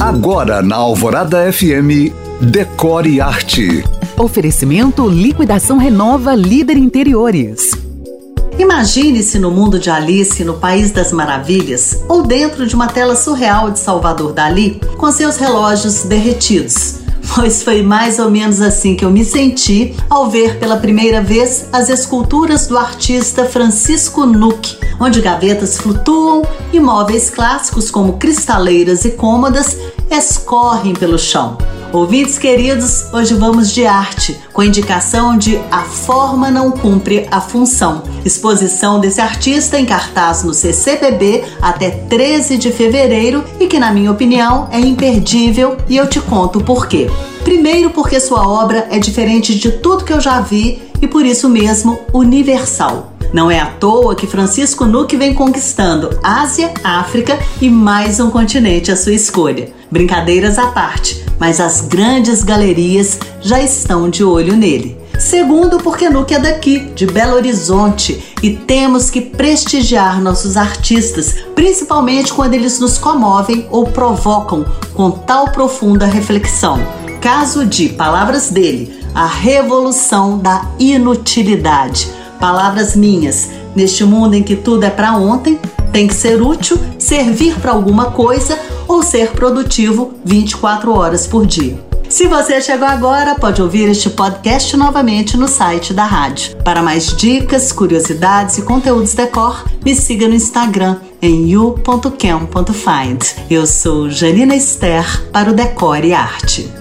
Agora na Alvorada FM, Decore Arte. Oferecimento Liquidação Renova Líder Interiores. Imagine-se no mundo de Alice, no País das Maravilhas, ou dentro de uma tela surreal de Salvador Dali, com seus relógios derretidos. Pois foi mais ou menos assim que eu me senti ao ver pela primeira vez as esculturas do artista Francisco Nuck, onde gavetas flutuam e móveis clássicos como cristaleiras e cômodas escorrem pelo chão. Ouvintes queridos, hoje vamos de arte, com a indicação de A Forma Não Cumpre a Função. Exposição desse artista em cartaz no CCBB até 13 de fevereiro e que, na minha opinião, é imperdível e eu te conto por quê. Primeiro, porque sua obra é diferente de tudo que eu já vi e por isso mesmo universal. Não é à toa que Francisco Nuque vem conquistando Ásia, África e mais um continente à sua escolha. Brincadeiras à parte, mas as grandes galerias já estão de olho nele. Segundo, porque Nuke é daqui, de Belo Horizonte, e temos que prestigiar nossos artistas, principalmente quando eles nos comovem ou provocam com tal profunda reflexão. Caso de palavras dele, a revolução da inutilidade. Palavras minhas. Neste mundo em que tudo é para ontem, tem que ser útil, servir para alguma coisa ou ser produtivo 24 horas por dia. Se você chegou agora, pode ouvir este podcast novamente no site da rádio. Para mais dicas, curiosidades e conteúdos decor, me siga no Instagram em you.cam.find. Eu sou Janina Esther para o Decore e Arte.